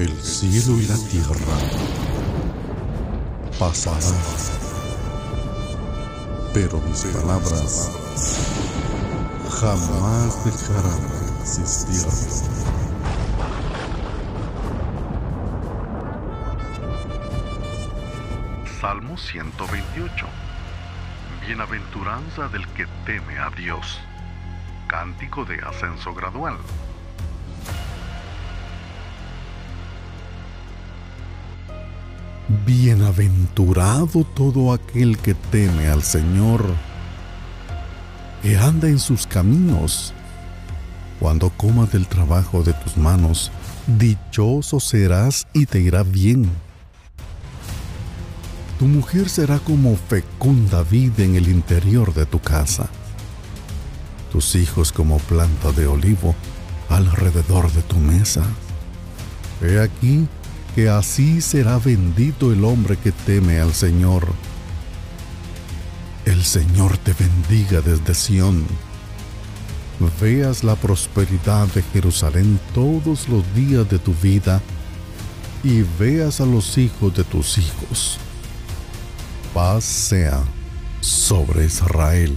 El cielo y la tierra pasarán, pero mis palabras jamás dejarán de existir. Salmo 128. Bienaventuranza del que teme a Dios. Cántico de ascenso gradual. Bienaventurado todo aquel que teme al Señor, que anda en sus caminos. Cuando comas del trabajo de tus manos, dichoso serás y te irá bien. Tu mujer será como fecunda vid en el interior de tu casa. Tus hijos como planta de olivo alrededor de tu mesa. He aquí que así será bendito el hombre que teme al Señor. El Señor te bendiga desde Sión. Veas la prosperidad de Jerusalén todos los días de tu vida y veas a los hijos de tus hijos. Paz sea sobre Israel.